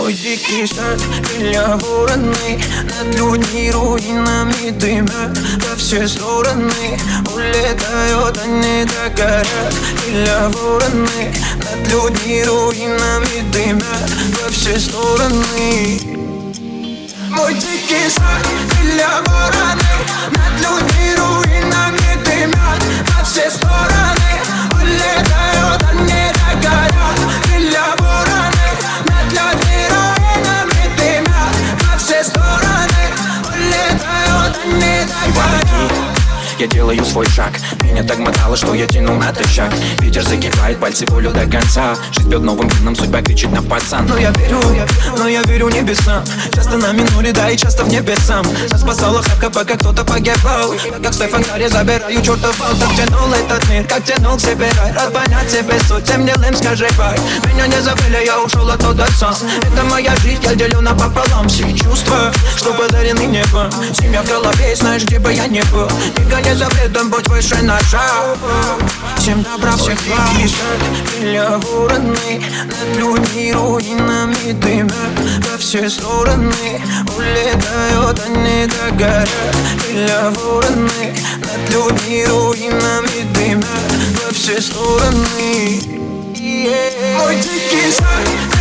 Мой дикий сад, крылья вороны Над людьми руинами дымят Во все стороны улетают, они догорят Крылья вороны Над людьми руинами дымят Во все стороны. Мой дикий сад, крылья вороны Я делаю свой шаг. Меня так мотало, что я тянул на шаг Ветер закипает, пальцы волю до конца. Жизнь бьет новым клином, судьба кричит на пацан. Но я верю, но я верю небесам. Часто на минуле, да и часто в небесам. Нас спасала хатка, пока кто-то погибал. Как Стефан Карри забираю чертов бал Так тянул этот мир, как тянул к себе рай. Рад понять себе суть, всем делаем скажи бай. Меня не забыли, я ушел оттуда сам. Это моя жизнь, я делю напополам. Все чувства, что подарены небом Семья в голове, знаешь, где бы я не был. Никогда не запретом, будь выше наша Всем добра, всех благ Крылья вороны Над людьми руинами дымят Во все стороны Улетают, они догорят Крылья вороны Над людьми руинами дымят Во все стороны. Мой дикий сад